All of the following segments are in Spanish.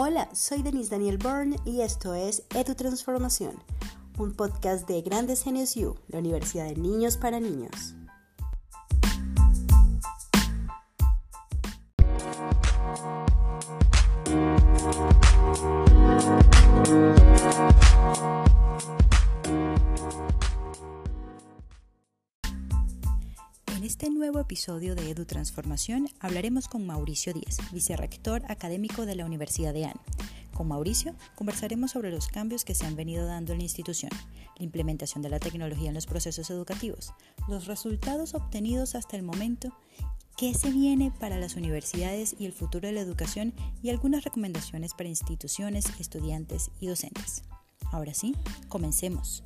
Hola, soy Denise Daniel Byrne y esto es Edu Transformación, un podcast de Grandes Genios U, la Universidad de Niños para Niños. Episodio de Edu Transformación hablaremos con Mauricio Díez, vicerrector académico de la Universidad de AN. Con Mauricio conversaremos sobre los cambios que se han venido dando en la institución, la implementación de la tecnología en los procesos educativos, los resultados obtenidos hasta el momento, qué se viene para las universidades y el futuro de la educación y algunas recomendaciones para instituciones, estudiantes y docentes. Ahora sí, comencemos.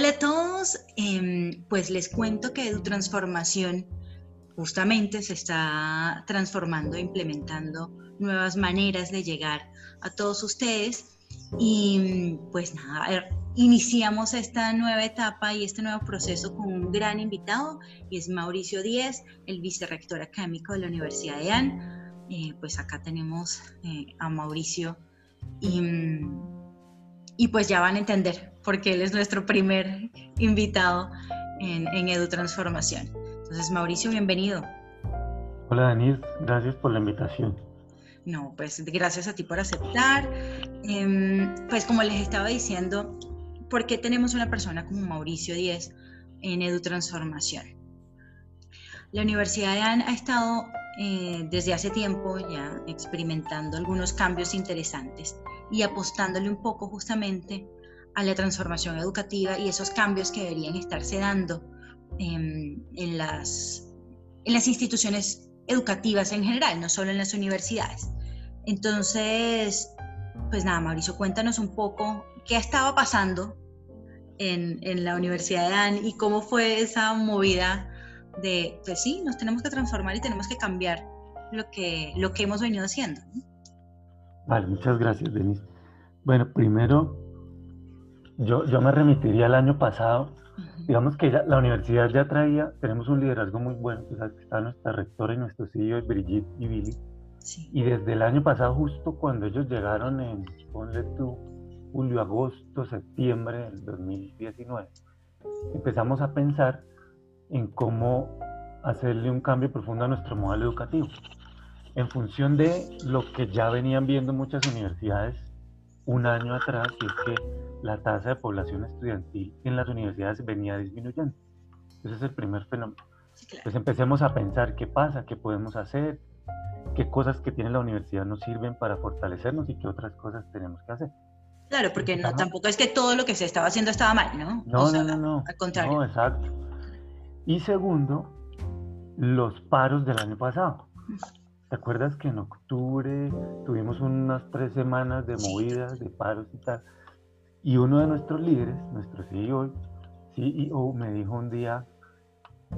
Hola a todos, em, pues les cuento que EduTransformación justamente se está transformando implementando nuevas maneras de llegar a todos ustedes. Y pues nada, iniciamos esta nueva etapa y este nuevo proceso con un gran invitado y es Mauricio Díez, el vicerrector académico de la Universidad de AN. Eh, pues acá tenemos eh, a Mauricio. Y, y pues ya van a entender porque él es nuestro primer invitado en, en Edu Transformación. Entonces, Mauricio, bienvenido. Hola, Denise, gracias por la invitación. No, pues gracias a ti por aceptar. Em, pues como les estaba diciendo, ¿por qué tenemos una persona como Mauricio Díez en Edu Transformación? La Universidad de AN ha estado eh, desde hace tiempo ya experimentando algunos cambios interesantes y apostándole un poco justamente a la transformación educativa y esos cambios que deberían estarse dando en, las, en las instituciones educativas en general, no solo en las universidades. Entonces, pues nada, Mauricio, cuéntanos un poco qué estaba pasando en, la Universidad de AN y cómo fue esa movida de, pues sí, nos tenemos que transformar y tenemos que cambiar lo que, lo que hemos venido haciendo. Vale, muchas gracias, Denise. Bueno, primero yo, yo me remitiría al año pasado. Digamos que la universidad ya traía, tenemos un liderazgo muy bueno, pues está nuestra rectora y nuestro CEO, Brigitte y Billy. Y desde el año pasado, justo cuando ellos llegaron en, ponle tú, julio, agosto, septiembre del 2019, empezamos a pensar en cómo hacerle un cambio profundo a nuestro modelo educativo. En función de lo que ya venían viendo muchas universidades un año atrás, y es que la tasa de población estudiantil en las universidades venía disminuyendo. Ese es el primer fenómeno. Pues empecemos a pensar qué pasa, qué podemos hacer, qué cosas que tiene la universidad nos sirven para fortalecernos y qué otras cosas tenemos que hacer. Claro, porque no, tampoco es que todo lo que se estaba haciendo estaba mal, ¿no? No, no, no, no. Al contrario. No, exacto. Y segundo, los paros del año pasado. ¿Te acuerdas que en octubre tuvimos unas tres semanas de movidas, de paros y tal? Y uno de nuestros líderes, nuestro CEO, CEO me dijo un día,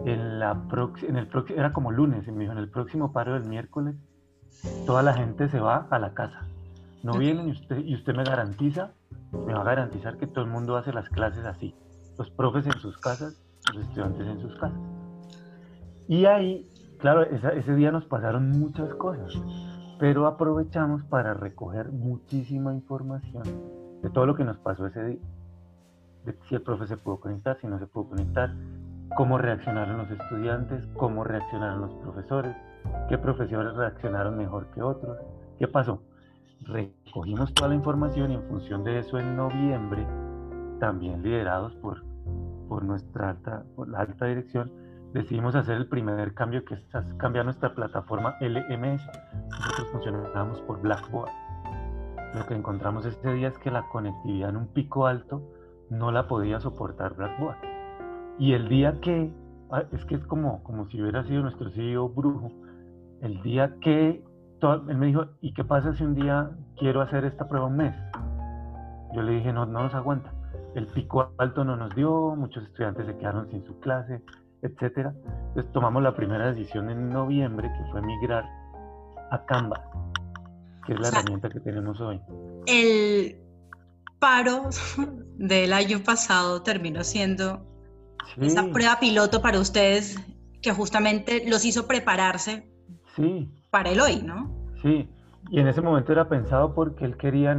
en, la en el era como lunes, y me dijo, en el próximo paro del miércoles, toda la gente se va a la casa. No vienen y usted, y usted me garantiza, me va a garantizar que todo el mundo hace las clases así. Los profes en sus casas, los estudiantes en sus casas. Y ahí Claro, ese día nos pasaron muchas cosas, pero aprovechamos para recoger muchísima información de todo lo que nos pasó ese día. De si el profe se pudo conectar, si no se pudo conectar, cómo reaccionaron los estudiantes, cómo reaccionaron los profesores, qué profesores reaccionaron mejor que otros, qué pasó. Recogimos toda la información y en función de eso en noviembre, también liderados por, por nuestra alta, por la alta dirección, decidimos hacer el primer cambio que es cambiar nuestra plataforma LMS. Nosotros funcionábamos por Blackboard. Lo que encontramos ese día es que la conectividad en un pico alto no la podía soportar Blackboard. Y el día que, ah, es que es como, como si hubiera sido nuestro CEO brujo, el día que, él me dijo, ¿y qué pasa si un día quiero hacer esta prueba un mes? Yo le dije, no, no nos aguanta. El pico alto no nos dio, muchos estudiantes se quedaron sin su clase, etcétera. Entonces tomamos la primera decisión en noviembre, que fue migrar a Canva, que es la herramienta que tenemos hoy. El, paro del año pasado terminó siendo esa prueba piloto para ustedes que justamente los hizo prepararse para el hoy, ¿no? Sí, y en ese momento era pensado porque él quería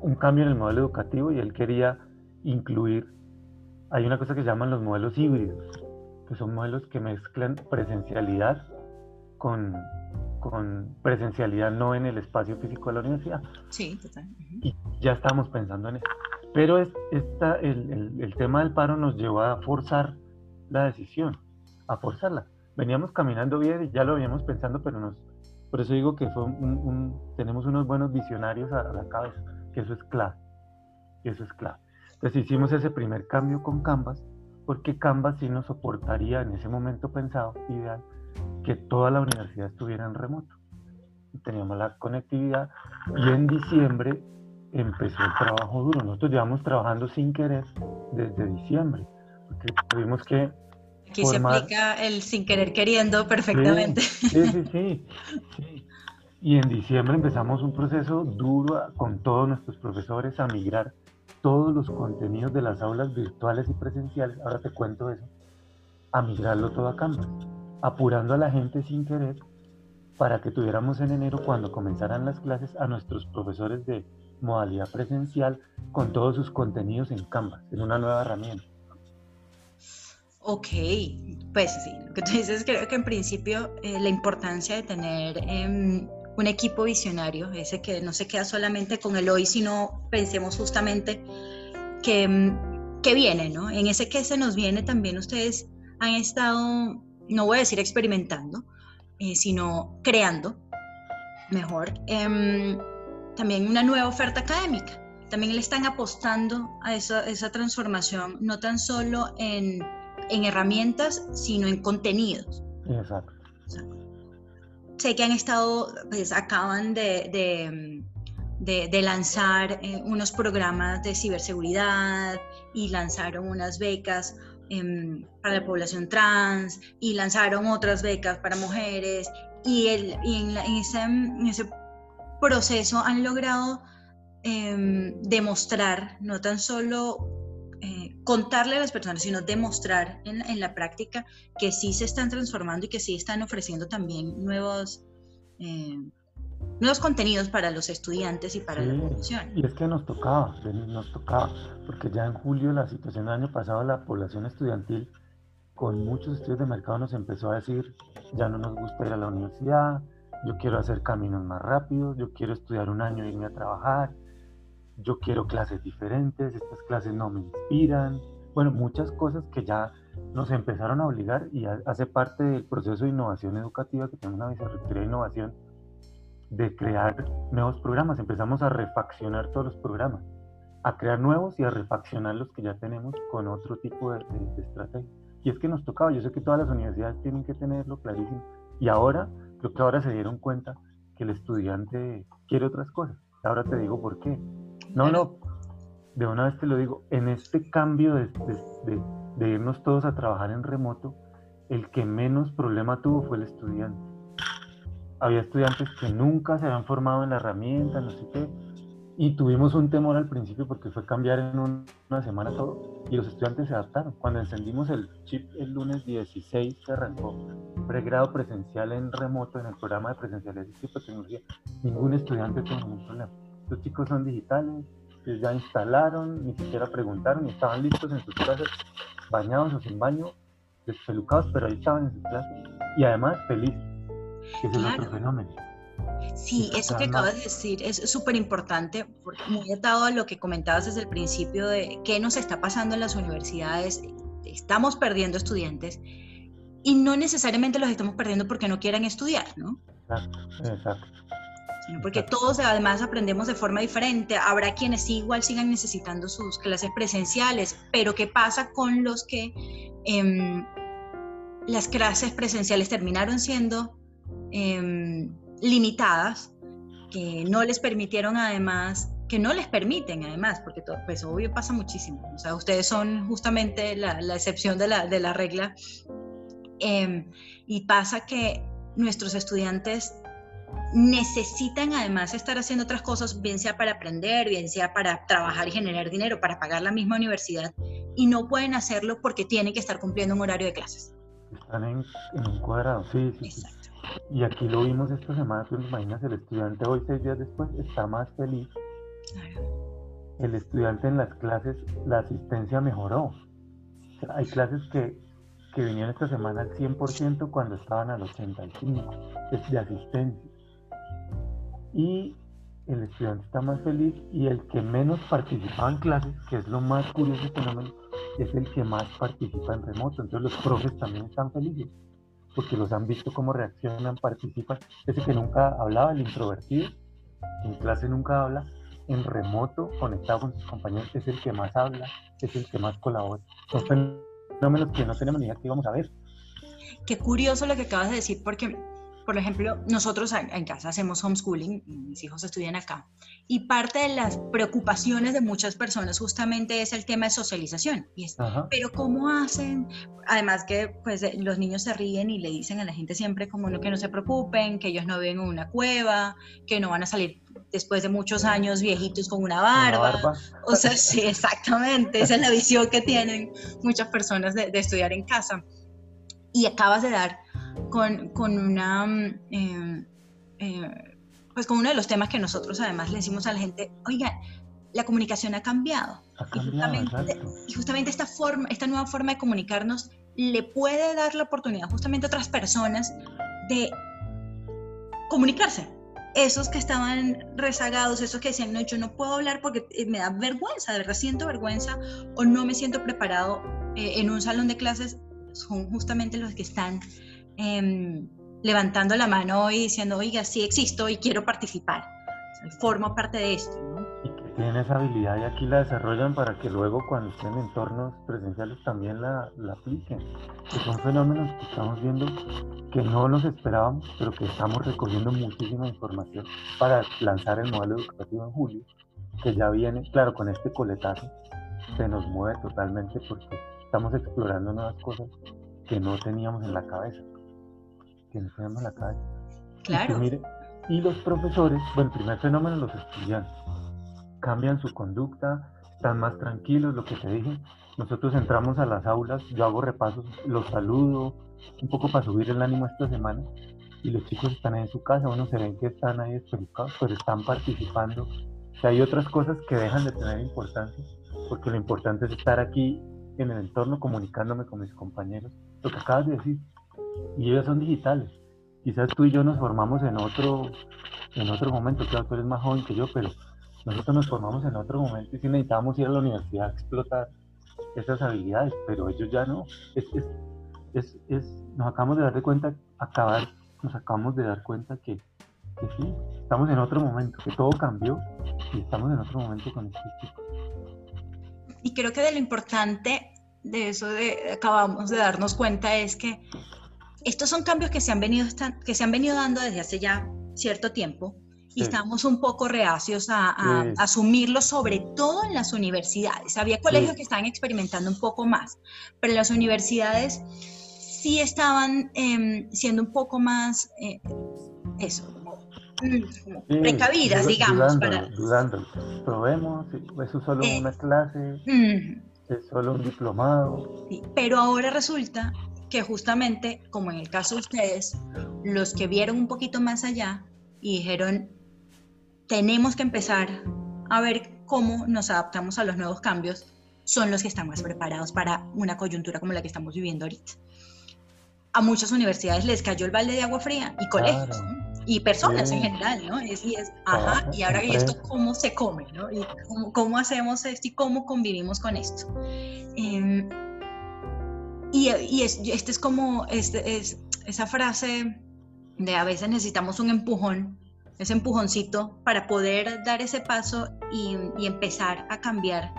un cambio en el modelo educativo y él quería incluir, hay una cosa que se llaman los modelos híbridos, que son modelos que mezclan presencialidad con, con presencialidad no en el espacio físico de la universidad. Sí, total. Y ya estábamos pensando en eso. Pero es, esta, el, el, tema del paro nos llevó a forzar la decisión, a forzarla. Veníamos caminando bien y ya lo habíamos pensando, pero nos, por eso digo que fue un, tenemos unos buenos visionarios a, la cabeza, que eso es clave, que eso es clave. Entonces hicimos ese primer cambio con Canvas, porque Canvas sí nos soportaría en ese momento pensado, ideal, que toda la universidad estuviera en remoto. Teníamos la conectividad y en diciembre empezó el trabajo duro. Nosotros llevamos trabajando sin querer desde diciembre, porque tuvimos que... Aquí se aplica el sin querer queriendo perfectamente. Sí, sí, sí, sí, Y en diciembre empezamos un proceso duro con todos nuestros profesores a migrar todos los contenidos de las aulas virtuales y presenciales, ahora te cuento eso, a migrarlo todo a Canvas, apurando a la gente sin querer para que tuviéramos en enero, cuando comenzaran las clases, a nuestros profesores de modalidad presencial con todos sus contenidos en Canvas, en una nueva herramienta. Ok, pues sí, lo que tú dices creo que en principio eh, la importancia de tener em, un equipo visionario, ese que no se queda solamente con el hoy, sino pensemos justamente que, em, que viene, ¿no? En ese que se nos viene también ustedes han estado, no voy a decir experimentando, eh, sino creando mejor. Em, también una nueva oferta académica. También le están apostando a esa, esa transformación, no tan solo en, en, herramientas, sino en contenidos. Exacto. Sé que han estado, pues acaban de, de, de, de lanzar eh, unos programas de ciberseguridad y lanzaron unas becas em, para la población trans y lanzaron otras becas para mujeres y, el, y en, en, ese, en, ese, proceso han logrado em, demostrar, no tan solo eh, contarle a las personas, sino demostrar en, la práctica que sí se están transformando y que sí están ofreciendo también nuevos, em, nuevos contenidos para los estudiantes y para la población. Y es que nos tocaba, nos tocaba, porque ya en julio la situación del año pasado, la población estudiantil con muchos estudios de mercado nos empezó a decir, ya no nos gusta ir a la universidad, yo quiero hacer caminos más rápidos, yo quiero estudiar un año e irme a trabajar, yo quiero clases diferentes, estas clases no me inspiran. Bueno, muchas cosas que ya nos empezaron a obligar y hace parte del proceso de innovación educativa que tenemos una vicerrectoría de innovación de crear nuevos programas. Empezamos a refaccionar todos los programas, a crear nuevos y a refaccionar los que ya tenemos con otro tipo de, de estrategia. Y es que nos tocaba, yo sé que todas las universidades tienen que tenerlo clarísimo. Y ahora Creo que ahora se dieron cuenta que el estudiante quiere otras cosas. Ahora te digo por qué. No, no, de una vez te lo digo, en este cambio de, de, irnos todos a trabajar en remoto, el que menos problema tuvo fue el estudiante. Había estudiantes que nunca se habían formado en la herramienta, no sé qué, y tuvimos un temor al principio porque fue cambiar en una semana todo y los estudiantes se adaptaron. Cuando encendimos el chip el lunes 16 se arrancó pregrado presencial en remoto en el programa de presencialidad y tecnología. Ningún estudiante tuvo ningún problema. Los chicos son digitales, ya instalaron, ni siquiera preguntaron y estaban listos en sus clases, bañados o sin baño, despelucados, pero ahí estaban en sus clases. Y además felices, que es el otro fenómeno Sí, eso que acabas de decir es súper importante, muy atado a lo que comentabas desde el principio de qué nos está pasando en las universidades. Estamos perdiendo estudiantes y no necesariamente los estamos perdiendo porque no quieran estudiar, ¿no? Exacto, exacto. Porque todos además aprendemos de forma diferente. Habrá quienes igual sigan necesitando sus clases presenciales, pero ¿qué pasa con los que eh, las clases presenciales terminaron siendo... Eh, limitadas que no les permitieron además, que no les permiten además, porque todo, pues obvio pasa muchísimo, o sea, ustedes son justamente la, la excepción de la, de la regla, eh, y pasa que nuestros estudiantes necesitan además estar haciendo otras cosas, bien sea para aprender, bien sea para trabajar y generar dinero, para pagar la misma universidad, y no pueden hacerlo porque tienen que estar cumpliendo un horario de clases. Están en, un cuadrado, sí, sí, Exacto. Y aquí lo vimos esta semana, tú imaginas, el estudiante hoy, seis días después, está más feliz. El estudiante en las clases, la asistencia mejoró. hay clases que que vinieron esta semana al 100% cuando estaban al 85% de asistencia. Y el estudiante está más feliz y el que menos participa en clases, que es lo más curioso fenómeno, es el que más participa en remoto. Entonces los profes también están felices porque los han visto cómo reaccionan, participan. Ese que nunca hablaba, el introvertido, en clase nunca habla, en remoto, conectado con sus compañeros, es el que más habla, es el que más colabora. Son fenómenos que no tenemos ni idea que íbamos a ver. Qué curioso lo que acabas de decir, porque, por ejemplo, nosotros en casa hacemos homeschooling, mis hijos estudian acá, y parte de las preocupaciones de muchas personas justamente es el tema de socialización. Y pero ¿cómo hacen? Además que pues los niños se ríen y le dicen a la gente siempre como no, que no se preocupen, que ellos no viven en una cueva, que no van a salir después de muchos años viejitos con una barba. O sea, sí, exactamente. Esa es la visión que tienen muchas personas de, estudiar en casa. Y acabas de dar con, con una... Mm, eh, eh, pues con uno de los temas que nosotros además le decimos a la gente, oigan, la comunicación ha cambiado. y, justamente, y, justamente, esta, forma, esta nueva forma de comunicarnos le puede dar la oportunidad justamente a otras personas de comunicarse, esos que estaban rezagados, esos que decían, no, yo no puedo hablar porque eh, me da vergüenza, de verdad siento vergüenza o no me siento preparado eh, en un salón de clases, son justamente los que están em, levantando la mano y diciendo, oiga, sí existo y quiero participar, formo parte de esto. ¿no? tienen esa habilidad y aquí la desarrollan para que luego cuando estén en entornos presenciales también la, la apliquen. Que son fenómenos que estamos viendo que no nos esperábamos, pero que estamos recogiendo muchísima información para lanzar el modelo educativo en julio, que ya viene, claro, con este coletazo, se nos mueve totalmente porque estamos explorando nuevas cosas que no teníamos en la cabeza, que no teníamos en la cabeza. Claro. Y, y los profesores, bueno, el primer fenómeno, los estudiantes cambian su conducta, están más tranquilos, lo que te dije. Nosotros entramos a las aulas, yo hago repasos, los saludo, un poco para subir el ánimo esta semana, y los chicos están en su casa, bueno, se ven que están ahí despelucados, pero están participando. O hay otras cosas que dejan de tener importancia, porque lo importante es estar aquí en el entorno comunicándome con mis compañeros, lo que acabas de decir, y ellos son digitales. Quizás tú y yo nos formamos en otro, en otro momento, claro, tú eres más joven que yo, pero nosotros nos formamos en otro momento y si necesitábamos ir a la universidad a explotar esas habilidades, pero ellos ya no. Es, es, es, nos acabamos de dar de cuenta, acabar, nos acabamos de dar cuenta que, que, sí, estamos en otro momento, que todo cambió y estamos en otro momento con estos chicos. Y creo que de lo importante de eso de acabamos de darnos cuenta es que estos son cambios que se han venido, que se han venido dando desde hace ya cierto tiempo y estamos un poco reacios a, asumirlo, sobre todo en las universidades. Había colegios que estaban experimentando un poco más, pero las universidades sí estaban em, siendo un poco más, eh, eso, como, precavidas, digamos. Dudando, para... Probemos, eso es solo eh, una clase, es solo un diplomado. pero ahora resulta que justamente, como en el caso de ustedes, los que vieron un poquito más allá y dijeron, tenemos que empezar a ver cómo nos adaptamos a los nuevos cambios, son los que están más preparados para una coyuntura como la que estamos viviendo ahorita. A muchas universidades les cayó el balde de agua fría y colegios y personas en general, ¿no? Es, y es, ajá, y ahora esto cómo se come, ¿no? Y cómo, hacemos esto y cómo convivimos con esto. Em, y, y es, este es como este, es, esa frase de a veces necesitamos un empujón ese empujoncito para poder dar ese paso y, empezar a cambiar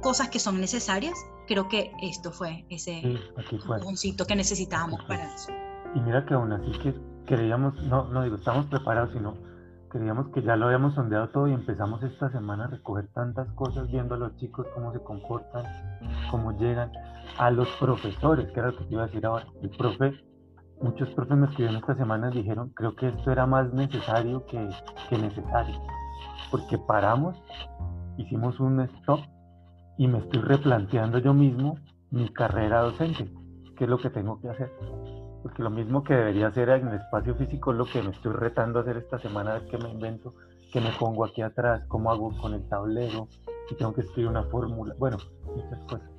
cosas que son necesarias. Creo que esto fue ese empujoncito que necesitábamos para eso. Y mira que aún así que creíamos, no, no digo, estamos preparados, sino creíamos que ya lo habíamos sondeado todo y empezamos esta semana a recoger tantas cosas, viendo a los chicos cómo se comportan, cómo llegan, a los profesores, que era lo que te iba a decir ahora. El profe muchos profes me escribieron esta semana y dijeron, creo que esto era más necesario que, que necesario, porque paramos, hicimos un stop y me estoy replanteando yo mismo mi carrera docente, qué es lo que tengo que hacer. Porque lo mismo que debería hacer en el espacio físico es lo que me estoy retando a hacer esta semana, ver qué me invento, qué me pongo aquí atrás, cómo hago con el tablero, si tengo que escribir una fórmula, bueno, muchas cosas.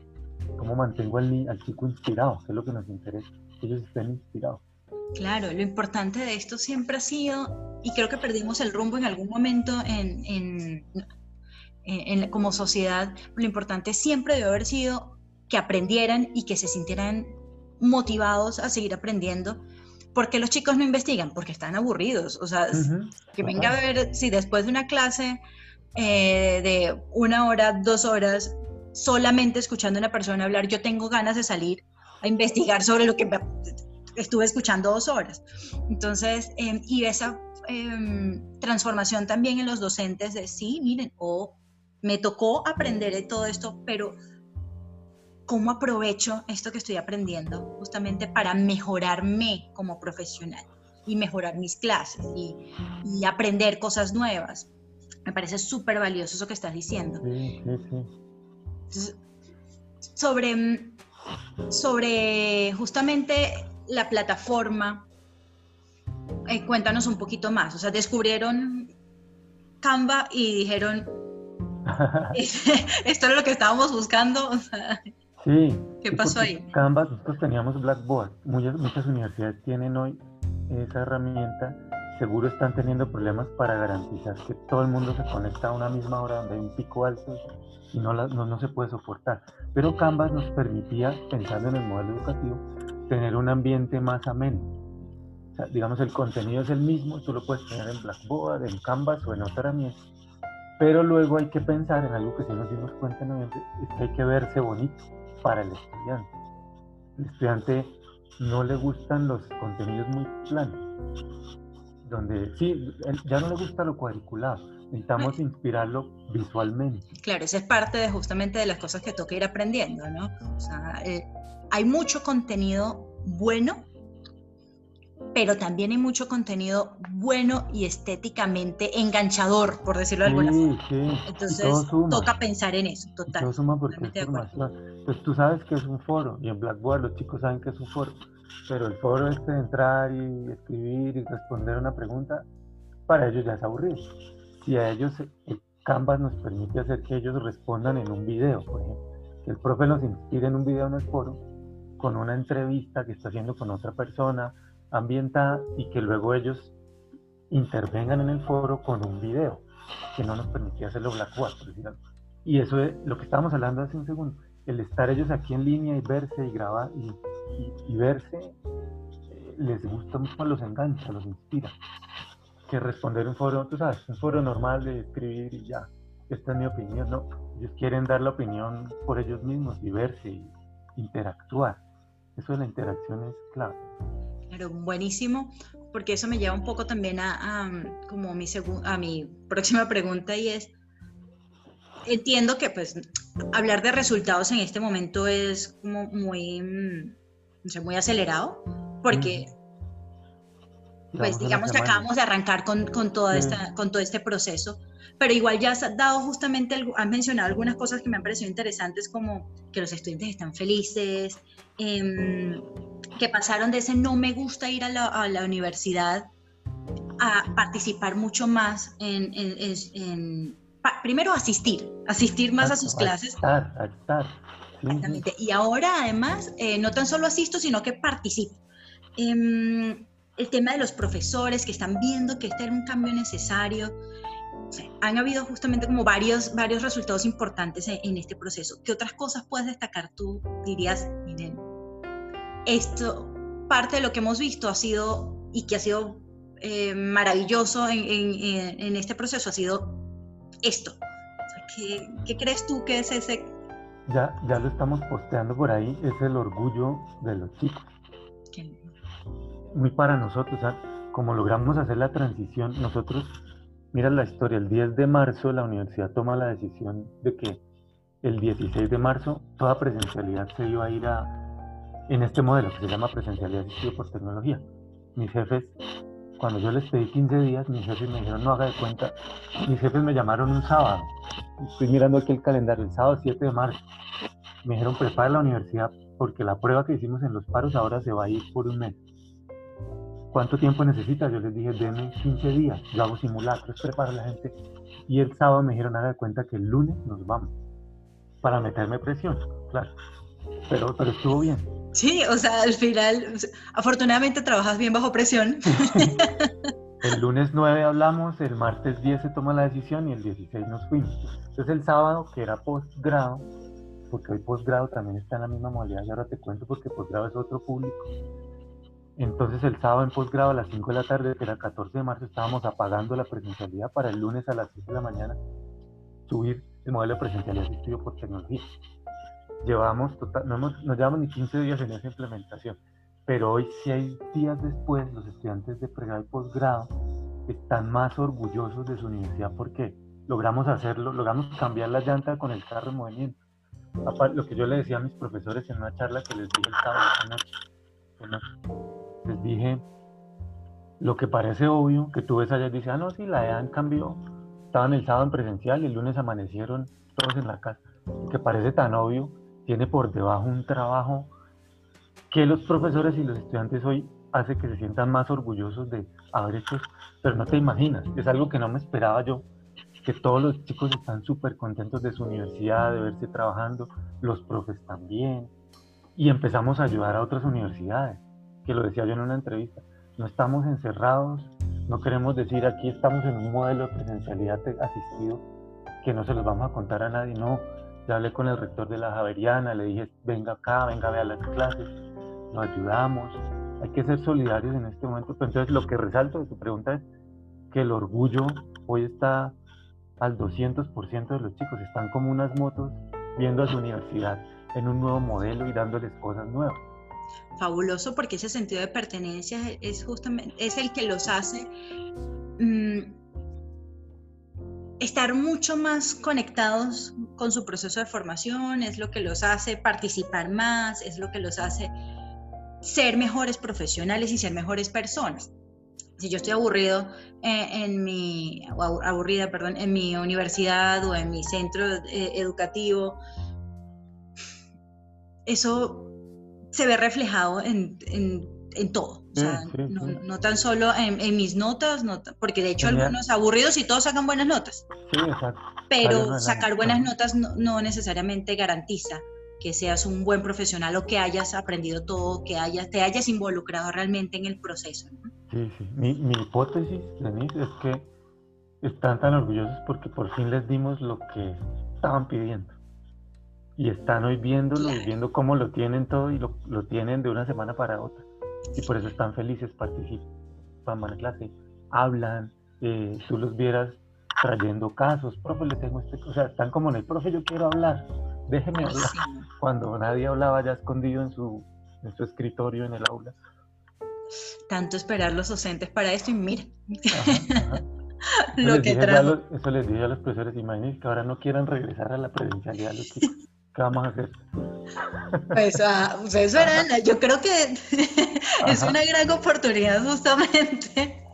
¿Cómo mantengo al, al chico inspirado? Que es lo que nos interesa, que ellos estén inspirados. Claro, lo importante de esto siempre ha sido, y creo que perdimos el rumbo en algún momento en, en, en, como sociedad, lo importante siempre debe haber sido que aprendieran y que se sintieran motivados a seguir aprendiendo. porque los chicos no investigan? Porque están aburridos. O sea, que venga a ver si después de una clase eh, de una hora, dos horas, solamente escuchando a una persona hablar, yo tengo ganas de salir a investigar sobre lo que estuve escuchando dos horas. Entonces, em, y esa em, transformación también en los docentes de, sí, miren, o me tocó aprender de todo esto, pero ¿cómo aprovecho esto que estoy aprendiendo justamente para mejorarme como profesional y mejorar mis clases y, aprender cosas nuevas? Me parece súper valioso eso que estás diciendo. Sí. Sobre, sobre justamente la plataforma, eh, cuéntanos un poquito más. O sea, descubrieron Canva y dijeron, esto es lo que estábamos buscando. sí. ¿Qué pasó ahí? Canva, nosotros teníamos Blackboard. Muchas, muchas universidades tienen hoy esa herramienta seguro están teniendo problemas para garantizar que todo el mundo se conecta a una misma hora donde hay un pico alto y no, no, se puede soportar. Pero Canvas nos permitía, pensando en el modelo educativo, tener un ambiente más ameno. O sea, digamos, el contenido es el mismo, tú lo puedes tener en Blackboard, en Canvas o en otra herramienta, pero luego hay que pensar en algo que si nos dimos cuenta en noviembre, es que hay que verse bonito para el estudiante. El estudiante no le gustan los contenidos muy planos donde sí, ya no le gusta lo cuadriculado, necesitamos inspirarlo visualmente. Claro, esa es parte de justamente de las cosas que toca ir aprendiendo, ¿no? O sea, eh, hay mucho contenido bueno, pero también hay mucho contenido bueno y estéticamente enganchador, por decirlo de alguna forma. Sí. Entonces, toca pensar en eso, total. Todo suma porque es Pues tú sabes que es un foro, y en Blackboard los chicos saben que es un foro pero el foro este de entrar y escribir y responder una pregunta, para ellos ya es aburrido. Si a ellos el Canvas nos permite hacer que ellos respondan en un video, por ejemplo, que el profe nos inspire en un video en el foro con una entrevista que está haciendo con otra persona ambientada y que luego ellos intervengan en el foro con un video, que no nos permitía hacerlo Blackboard. Y eso es lo que estábamos hablando hace un segundo, el estar ellos aquí en línea y verse y grabar y y, verse eh, les gusta mucho, los engancha, los inspira. Que responder un foro, tú sabes, un foro normal de escribir y ya, esta es mi opinión, no. Ellos quieren dar la opinión por ellos mismos y verse y interactuar. Eso de la interacción es clave. Pero buenísimo, porque eso me lleva un poco también a, como mi a mi próxima pregunta y es, entiendo que pues hablar de resultados en este momento es como muy mm, muy acelerado, porque pues digamos que acabamos de arrancar con, con, toda esta, con todo este proceso, pero igual ya has dado justamente, has mencionado algunas cosas que me han parecido interesantes, como que los estudiantes están felices, em, que pasaron de ese no me gusta ir a la, a la universidad a participar mucho más en, en, primero asistir, asistir más a sus clases. a estar. Exactamente. Y ahora además, eh, no tan solo asisto, sino que participo. Em, el tema de los profesores que están viendo que este era un cambio necesario. han habido justamente como varios, varios resultados importantes en, este proceso. ¿Qué otras cosas puedes destacar tú? Dirías, miren, esto, parte de lo que hemos visto ha sido y que ha sido eh, maravilloso en, en, este proceso ha sido esto. ¿qué, ¿Qué crees tú que es ese ya, ya lo estamos posteando por ahí, es el orgullo de los chicos. Muy para nosotros, como logramos hacer la transición, nosotros, mira la historia, el 10 de marzo la universidad toma la decisión de que el 16 de marzo toda presencialidad se iba a ir a, en este modelo que se llama presencialidad asistido por tecnología. Mis jefes, cuando yo les pedí 15 días, mis jefes me dijeron, no haga de cuenta, mis jefes me llamaron un sábado, estoy mirando aquí el calendario, el sábado 7 de marzo, me dijeron, prepara la universidad porque la prueba que hicimos en los paros ahora se va a ir por un mes. ¿Cuánto tiempo necesitas? Yo les dije, denme 15 días, yo hago simulacros, preparo a la gente. Y el sábado me dijeron, haga de cuenta que el lunes nos vamos, para meterme presión, claro. Pero estuvo bien. Sí, o sea, al final, afortunadamente trabajas bien bajo presión. el lunes 9 hablamos, el martes 10 se toma la decisión y el 16 nos fuimos. Entonces el sábado, que era posgrado, porque hoy posgrado también está en la misma modalidad y ahora te cuento porque posgrado es otro público. Entonces el sábado en posgrado a las 5 de la tarde, que era 14 de marzo, estábamos apagando la presencialidad para el lunes a las 6 de la mañana subir el modelo de presencialidad asistido por tecnología. Llevamos total, no, hemos, no llevamos ni 15 días en esa implementación, pero hoy hay días después, los estudiantes de pregrado y posgrado están más orgullosos de su universidad porque logramos hacerlo, logramos cambiar la llanta con el carro en movimiento lo que yo le decía a mis profesores en una charla que les dije el sábado, les dije, lo que parece obvio, que tú ves allá y dices, ah, no, sí, la EAN cambió, estaban el sábado en presencial y el lunes amanecieron todos en la casa. Lo que parece tan obvio, tiene por debajo un trabajo que los profesores y los estudiantes hoy hace que se sientan más orgullosos de haber hecho, pero no te imaginas, es algo que no me esperaba yo que todos los chicos están súper contentos de su universidad, de verse trabajando, los profes también. Y empezamos a ayudar a otras universidades, que lo decía yo en una entrevista. No estamos encerrados, no queremos decir aquí estamos en un modelo de presencialidad asistido que no se los vamos a contar a nadie, no. Ya hablé con el rector de la Javeriana, le dije, venga acá, venga a ver las clases, nos ayudamos. Hay que ser solidarios en este momento. Pero entonces lo que resalto de tu pregunta es que el orgullo hoy está al 200% de los chicos. Están como unas motos viendo a su universidad en un nuevo modelo y dándoles cosas nuevas. Fabuloso porque ese sentido de pertenencia es justamente es el que los hace mm, estar mucho más conectados con su proceso de formación, es lo que los hace participar más, es lo que los hace ser mejores profesionales y ser mejores personas. Si yo estoy aburrido en, mi, aburrida, perdón, en mi universidad o en mi centro eh, educativo, eso se ve reflejado en, todo. O sea, no, tan solo en, mis notas, porque de hecho algunos aburridos y todos sacan buenas notas. Exacto. Pero sacar buenas notas no, necesariamente garantiza que seas un buen profesional o que hayas aprendido todo, que hayas, te hayas involucrado realmente en el proceso. Sí, sí. Mi, mi hipótesis, Denise, es que están tan orgullosos porque por fin les dimos lo que estaban pidiendo. Y están hoy viéndolo y viendo cómo lo tienen todo y lo, lo, tienen de una semana para otra. Y por eso están felices, participan, van a la clase, hablan, eh, tú los vieras trayendo casos, profe, le tengo este, o sea, están como en el profe, yo quiero hablar, déjeme hablar. Cuando nadie hablaba ya escondido en su, en su escritorio en el aula tanto esperar los docentes para esto y mira. lo que eso les dije a los profesores, imagínense que ahora no quieran regresar a la presencialidad los chicos. ¿Qué vamos a hacer? Pues ah, ustedes verán, yo creo que es una gran oportunidad justamente.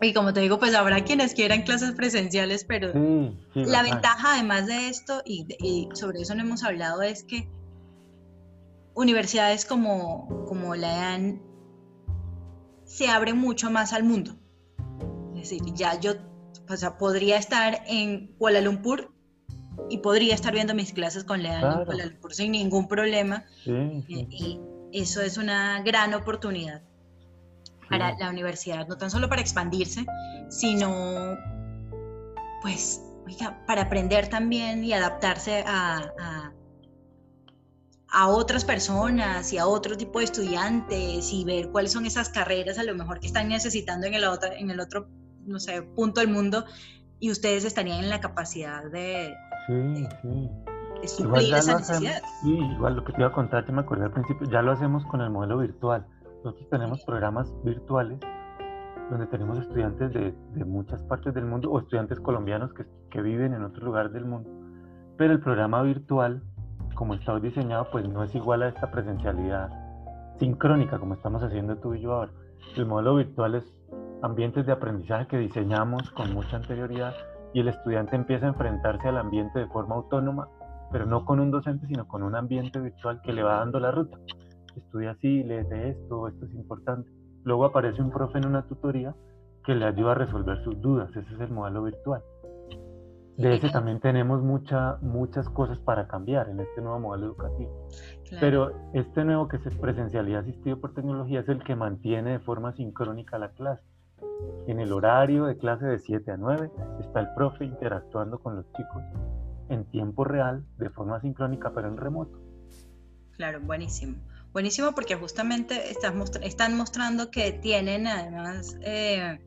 Y como te digo, pues habrá quienes quieran clases presenciales, pero la ventaja además de esto, y, sobre eso no hemos hablado, es que universidades como, como la EAN se abren mucho más al mundo. Es decir, ya yo podría estar en Kuala Lumpur y podría estar viendo mis clases con Kuala Lumpur sin ningún problema. Y, eso es una gran oportunidad para la universidad, no tan solo para expandirse, sino pues, para aprender también y adaptarse a a otras personas y a otro tipo de estudiantes y ver cuáles son esas carreras a lo mejor que están necesitando en el otro, en el otro no sé, punto del mundo y ustedes estarían en la capacidad de, suplir esa necesidad. sí, igual lo que te iba a contar, te me acordé al principio, ya lo hacemos con el modelo virtual. Nosotros tenemos programas virtuales donde tenemos estudiantes de, de muchas partes del mundo o estudiantes colombianos que, que viven en otros lugares del mundo. Pero el programa virtual como está hoy diseñado, pues no es igual a esta presencialidad sincrónica como estamos haciendo tú y yo ahora. El modelo virtual es ambientes de aprendizaje que diseñamos con mucha anterioridad y el estudiante empieza a enfrentarse al ambiente de forma autónoma, pero no con un docente, sino con un ambiente virtual que le va dando la ruta. Estudia así, lee de esto, esto es importante. Luego aparece un profe en una tutoría que le ayuda a resolver sus dudas. Ese es el modelo virtual. De ese también tenemos mucha, muchas cosas para cambiar en este nuevo modelo educativo. Pero este nuevo que es presencialidad asistido por tecnología es el que mantiene de forma sincrónica la clase. En el horario de clase de 7 a 9 está el profe interactuando con los chicos en tiempo real, de forma sincrónica, pero en remoto. Claro, buenísimo. Buenísimo porque justamente están mostrando que tienen además, eh,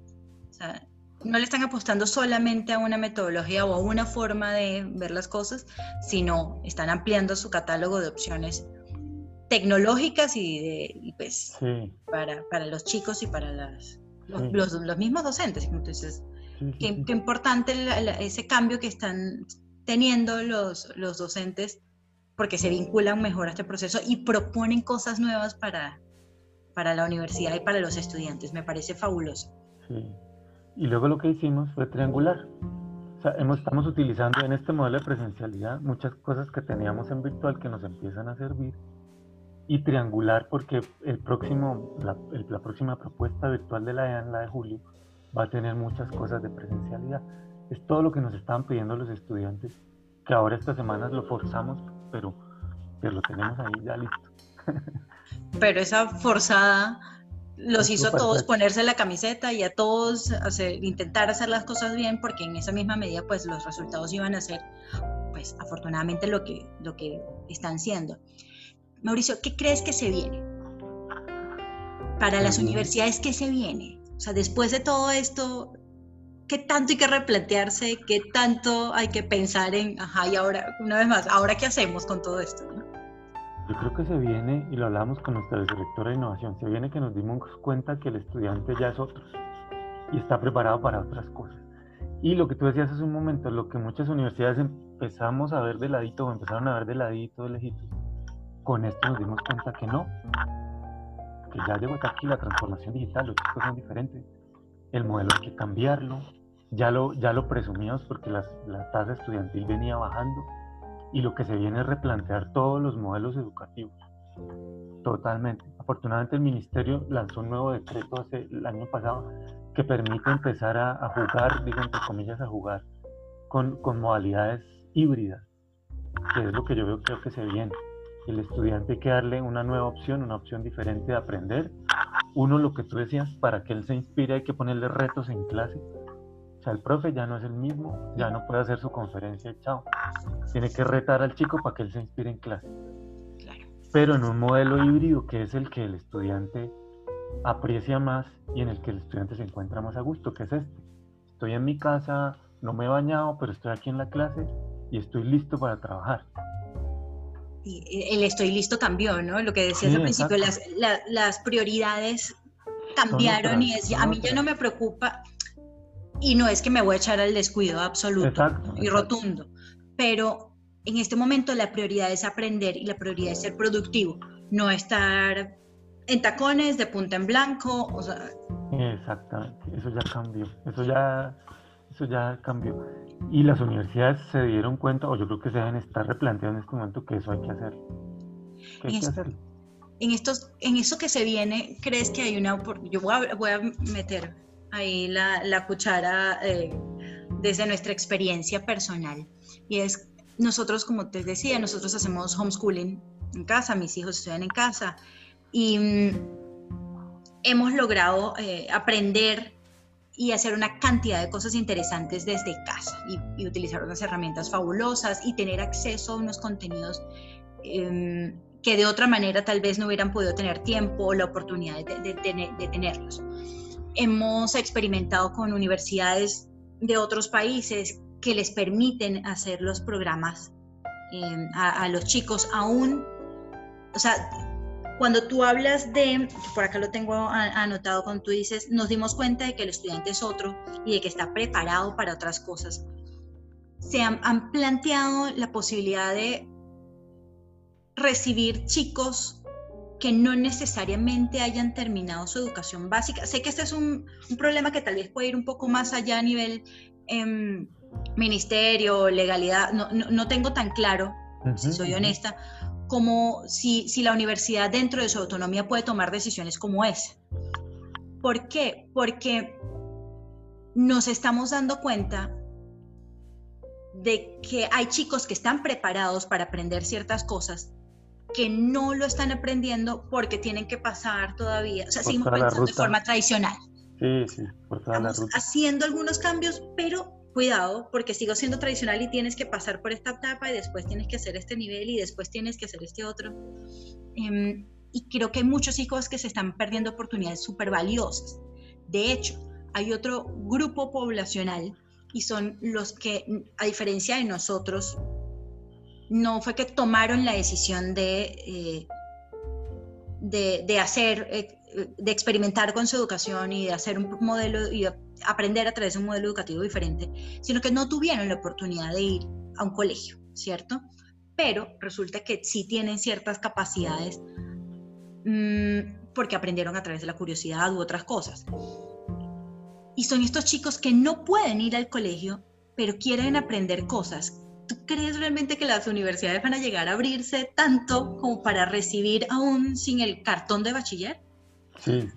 no le están apostando solamente a una metodología o a una forma de ver las cosas, sino están ampliando su catálogo de opciones tecnológicas y, de, pues para, para, los chicos y para las, los, los, mismos docentes. Entonces, qué, qué, importante ese cambio que están teniendo los, los docentes porque se vinculan mejor a este proceso y proponen cosas nuevas para, para la universidad y para los estudiantes. Me parece fabuloso. Sí. Y luego lo que hicimos fue triangular. O sea, hemos, estamos utilizando en este modelo de presencialidad muchas cosas que teníamos en virtual que nos empiezan a servir y triangular porque el próximo, la, la próxima propuesta virtual de la EAN, la de julio, va a tener muchas cosas de presencialidad. Es todo lo que nos estaban pidiendo los estudiantes, que ahora estas semanas lo forzamos, pero, pero lo tenemos ahí ya listo. Pero esa forzada los hizo a todos ponerse la camiseta y a todos hacer, intentar hacer las cosas bien porque en esa misma medida pues los resultados iban a ser pues afortunadamente lo que, lo que están siendo. Mauricio, ¿qué crees que se viene? Para las universidades, ¿qué se viene? O sea, después de todo esto, ¿qué tanto hay que replantearse? ¿Qué tanto hay que pensar en, ajá, y ahora, una vez más, ¿ahora qué hacemos con todo esto? Yo creo que se viene, y lo hablamos con nuestra directora de innovación, se viene que nos dimos cuenta que el estudiante ya es otro y está preparado para otras cosas. Y lo que tú decías hace un momento, lo que muchas universidades empezamos a ver de ladito o empezaron a ver de ladito, de lejitos, con esto nos dimos cuenta que no, que ya llegó hasta aquí la transformación digital, los chicos son diferentes, el modelo hay que cambiarlo, ya lo, ya lo presumíamos porque la tasa estudiantil venía bajando, y lo que se viene es replantear todos los modelos educativos. Totalmente. Afortunadamente el ministerio lanzó un nuevo decreto hace el año pasado que permite empezar a, jugar, digo entre comillas, a jugar con, con, modalidades híbridas, que es lo que yo veo creo que se viene. El estudiante hay que darle una nueva opción, una opción diferente de aprender. Uno, lo que tú decías, para que él se inspire hay que ponerle retos en clase o sea, el profe ya no es el mismo, ya no puede hacer su conferencia chao. Tiene que retar al chico para que él se inspire en clase. Pero en un modelo híbrido que es el que el estudiante aprecia más y en el que el estudiante se encuentra más a gusto, que es este. Estoy en mi casa, no me he bañado, pero estoy aquí en la clase y estoy listo para trabajar. Y el estoy listo cambió, ¿no? Lo que decías al principio, las, las, prioridades cambiaron y es, a mí ya no me preocupa, y no es que me voy a echar al descuido absoluto y rotundo, pero en este momento la prioridad es aprender y la prioridad es ser productivo, no estar en tacones, de punta en blanco. O sea... Exactamente, eso ya cambió, eso ya, eso ya cambió. Y las universidades se dieron cuenta, o yo creo que se deben estar replanteando en este momento que eso hay que hacer. Que hay que hacerlo. En, estos, en eso que se viene, ¿crees que hay una... Yo voy a, voy a meter ahí la, la cuchara eh, desde nuestra experiencia personal. Y es, nosotros, como te decía, nosotros hacemos homeschooling en casa, mis hijos estudian en casa y mm, hemos logrado eh, aprender y hacer una cantidad de cosas interesantes desde casa y, utilizar unas herramientas fabulosas y tener acceso a unos contenidos em, que de otra manera tal vez no hubieran podido tener tiempo o la oportunidad de, tenerlos. Hemos experimentado con universidades de otros países que les permiten hacer los programas eh, a, los chicos aún, o sea, cuando tú hablas de, por acá lo tengo anotado cuando tú dices, nos dimos cuenta de que el estudiante es otro y de que está preparado para otras cosas. Se han, planteado la posibilidad de recibir chicos que no necesariamente hayan terminado su educación básica. Sé que este es un, problema que tal vez puede ir un poco más allá a nivel em, ministerio, legalidad, no, tengo tan claro, si soy honesta, como si, si la universidad dentro de su autonomía puede tomar decisiones como esa. ¿Por qué? Porque nos estamos dando cuenta de que hay chicos que están preparados para aprender ciertas cosas que no lo están aprendiendo porque tienen que pasar todavía, o sea, seguimos pensando de forma tradicional. Sí, sí, por toda Estamos haciendo algunos cambios, pero cuidado, porque sigo siendo tradicional y tienes que pasar por esta etapa y después tienes que hacer este nivel y después tienes que hacer este otro. Em, y creo que hay muchos hijos que se están perdiendo oportunidades súper valiosas. De hecho, hay otro grupo poblacional y son los que, a diferencia de nosotros, no fue que tomaron la decisión de, eh, de, hacer, eh, de experimentar con su educación y de hacer un modelo y aprender a través de un modelo educativo diferente, sino que no tuvieron la oportunidad de ir a un colegio, ¿cierto? Pero resulta que sí tienen ciertas capacidades mm, porque aprendieron a través de la curiosidad u otras cosas. Y son estos chicos que no pueden ir al colegio, pero quieren aprender cosas ¿Tú crees realmente que las universidades van a llegar a abrirse tanto como para recibir aún sin el cartón de bachiller? Sí,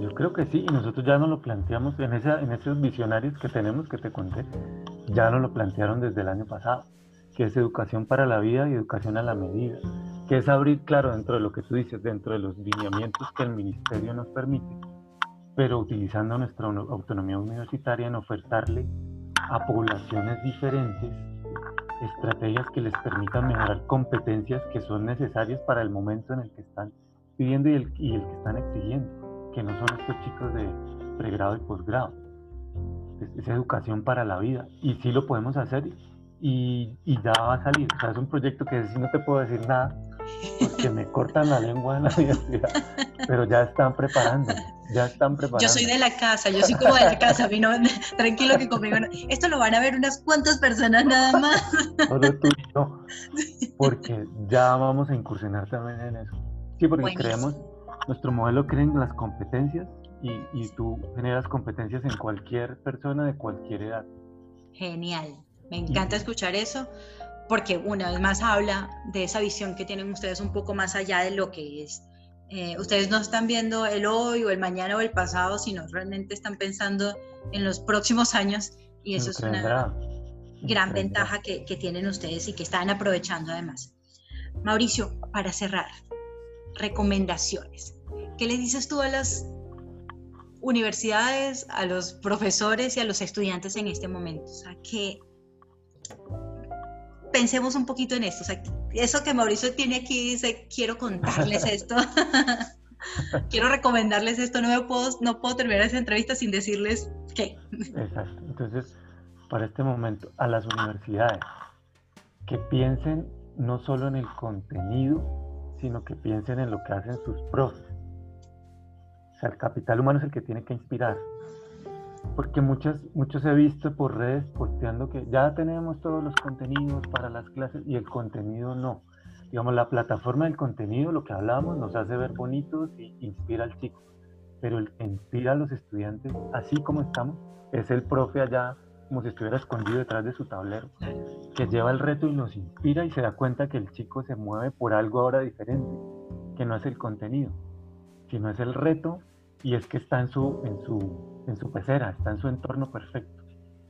yo creo que sí, y nosotros ya nos lo planteamos en, esa, en esos visionarios que tenemos que te conté, ya nos lo plantearon desde el año pasado, que es educación para la vida y educación a la medida, que es abrir, claro, dentro de lo que tú dices, dentro de los lineamientos que el ministerio nos permite, pero utilizando nuestra autonomía universitaria en ofertarle a poblaciones diferentes estrategias que les permitan mejorar competencias que son necesarias para el momento en el que están pidiendo y el que están exigiendo, que no son estos chicos de pregrado y posgrado. Es, educación para la vida y sí lo podemos hacer y, y, ya va a salir. O sea, es un proyecto que si no te puedo decir nada porque me cortan la lengua en la universidad, pero ya están preparando ya están preparados. Yo soy de la casa, yo soy como de la casa, vino, tranquilo que conmigo. Esto lo van a ver unas cuantas personas nada más. Solo tú yo, porque ya vamos a incursionar también en eso. Sí, porque creemos, nuestro modelo cree en las competencias y, y tú generas competencias en cualquier persona de cualquier edad. Genial, me encanta escuchar eso porque una vez más habla de esa visión que tienen ustedes un poco más allá de lo que es eh, ustedes no están viendo el hoy o el mañana o el pasado, sino realmente están pensando en los próximos años y eso es una gran ventaja que, que tienen ustedes y que están aprovechando además. Mauricio, para cerrar, recomendaciones. ¿Qué le dices tú a las universidades, a los profesores y a los estudiantes en este momento? O sea, que pensemos un poquito en esto. O sea, eso que Mauricio tiene aquí dice, quiero contarles esto. quiero recomendarles esto. No, me puedo, no puedo terminar esa entrevista sin decirles qué. Exacto. Entonces, para este momento, a las universidades, que piensen no solo en el contenido, sino que piensen en lo que hacen sus profes. O sea, el capital humano es el que tiene que inspirar porque muchos, muchos he visto por redes posteando que ya tenemos todos los contenidos para las clases y el contenido no. Digamos, la plataforma del contenido, lo que hablamos, nos hace ver bonitos y inspira al chico. Pero el que inspira a los estudiantes, así como estamos, es el profe allá, como si estuviera escondido detrás de su tablero, que lleva el reto y nos inspira y se da cuenta que el chico se mueve por algo ahora diferente, que no es el contenido, sino es el reto y es que está en su, en su, en su pecera, está en su entorno perfecto.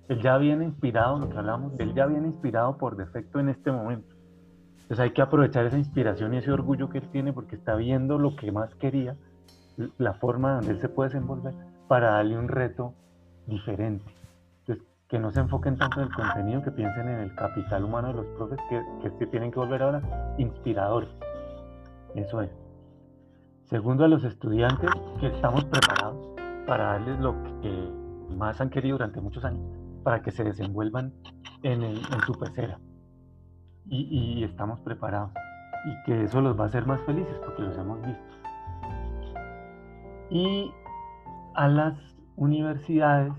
Él ya viene inspirado, lo que hablamos, él ya viene inspirado por defecto en este momento. Entonces hay que aprovechar esa inspiración y ese orgullo que él tiene porque está viendo lo que más quería, la forma donde él se puede desenvolver para darle un reto diferente. Que no se enfoquen tanto en el contenido, que piensen en el capital humano de los profes que, que tienen que volver ahora inspiradores. Eso es. Segundo, a los estudiantes que estamos preparados para darles lo que más han querido durante muchos años, para que se desenvuelvan en, su pecera. Y, y, estamos preparados. Y que eso los va a hacer más felices porque los hemos visto. Y a las universidades,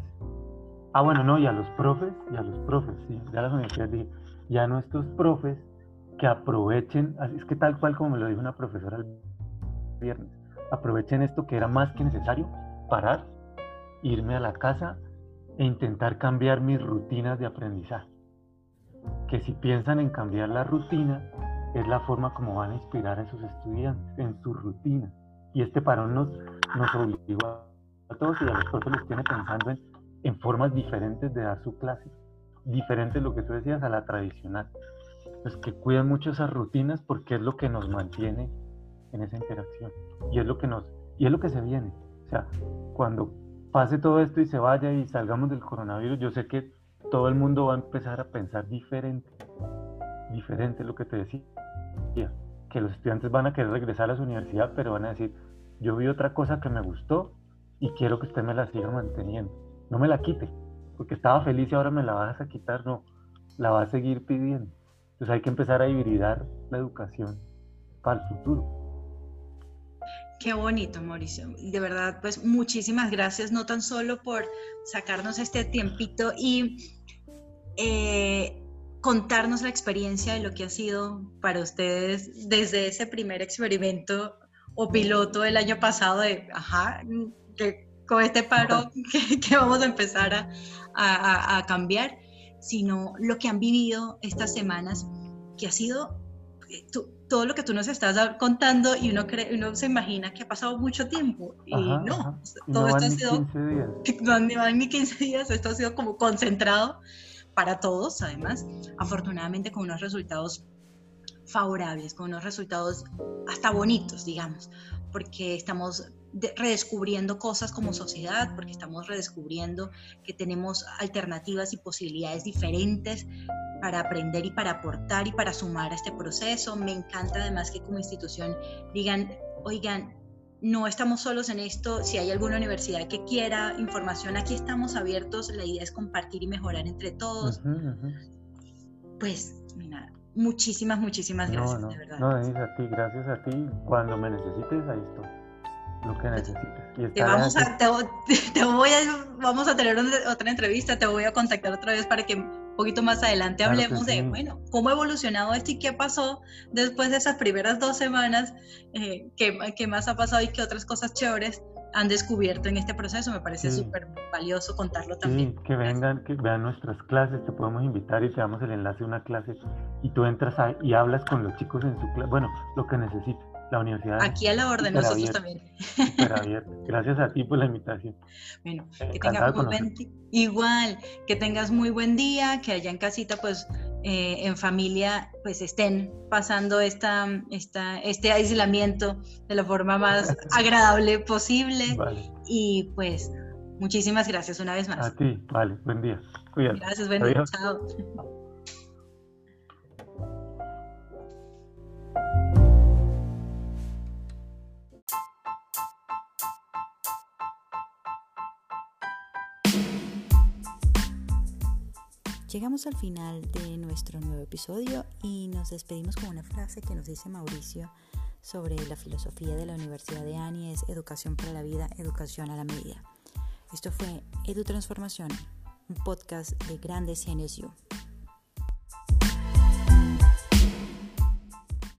ah bueno, no, y a los profes, y a los profes, sí, ya las universidades dije, ya nuestros profes que aprovechen, es que tal cual como me lo dijo una profesora el viernes, aprovechen esto que era más que necesario, parar, irme a la casa e intentar cambiar mis rutinas de aprendizaje. Que si piensan en cambiar la rutina, es la forma como van a inspirar a esos estudiantes en su rutina. Y este parón nos, nos obligó a todos y a los profes los tiene pensando en, en formas diferentes de dar su clase, diferentes lo que tú decías a la tradicional. Pues que cuiden mucho esas rutinas porque es lo que nos mantiene en esa interacción. Y es lo que nos y es lo que se viene. O sea, cuando pase todo esto y se vaya y salgamos del coronavirus, yo sé que todo el mundo va a empezar a pensar diferente, diferente lo que te decía, que los estudiantes van a querer regresar a su universidad, pero van a decir, yo vi otra cosa que me gustó y quiero que usted me la siga manteniendo, no me la quite, porque estaba feliz y ahora me la vas a quitar, no, la va a seguir pidiendo. Entonces hay que empezar a hibridar la educación para el futuro. Qué bonito, Mauricio. De verdad, pues muchísimas gracias, no tan solo por sacarnos este tiempito y eh, contarnos la experiencia de lo que ha sido para ustedes desde ese primer experimento o piloto del año pasado de, ajá, que con este paro que, vamos a empezar a, a cambiar, sino lo que han vivido estas semanas, que ha sido eh, todo lo que tú nos estás contando y uno, cree, uno se imagina que ha pasado mucho tiempo y no, todo esto ha sido, no van ni 15 días, esto ha sido como concentrado para todos, además, afortunadamente con unos resultados favorables, con unos resultados hasta bonitos, digamos, porque estamos redescubriendo cosas como sociedad, porque estamos redescubriendo que tenemos alternativas y posibilidades diferentes para aprender y para aportar y para sumar a este proceso. Me encanta además que como institución digan, oigan, no estamos solos en esto, si hay alguna universidad que quiera información, aquí estamos abiertos, la idea es compartir y mejorar entre todos. Pues, mira, muchísimas, muchísimas gracias, no, de verdad. No, a ti, gracias a ti. Cuando me necesites, ahí estoy. Lo que necesites. te vamos, a, te, voy a, vamos a tener otra entrevista, te voy a contactar otra vez para que un poquito más adelante hablemos de, bueno, cómo ha evolucionado esto y qué pasó después de esas primeras dos semanas, eh, qué, qué, más ha pasado y qué otras cosas chéveres han descubierto en este proceso. Me parece súper valioso contarlo también. que vengan, que vean nuestras clases, te podemos invitar y te damos el enlace de una clase y tú entras y hablas con los chicos en su clase, bueno, lo que necesites la universidad. Aquí a la orden, nosotros también. Gracias a ti por la invitación. Bueno, que tengas muy buen igual, que tengas muy buen día, que allá en casita, pues eh, en familia, pues estén pasando esta, esta, este aislamiento de la forma más agradable posible. Y pues muchísimas gracias una vez más. A ti, vale, buen día. Cuídate. Gracias, buen día. Chao. Llegamos al final de nuestro nuevo episodio y nos despedimos con una frase que nos dice Mauricio sobre la filosofía de la Universidad de Ani, es educación para la vida, educación a la medida. Esto fue Edu Transformación, un podcast de Grandes CNSU.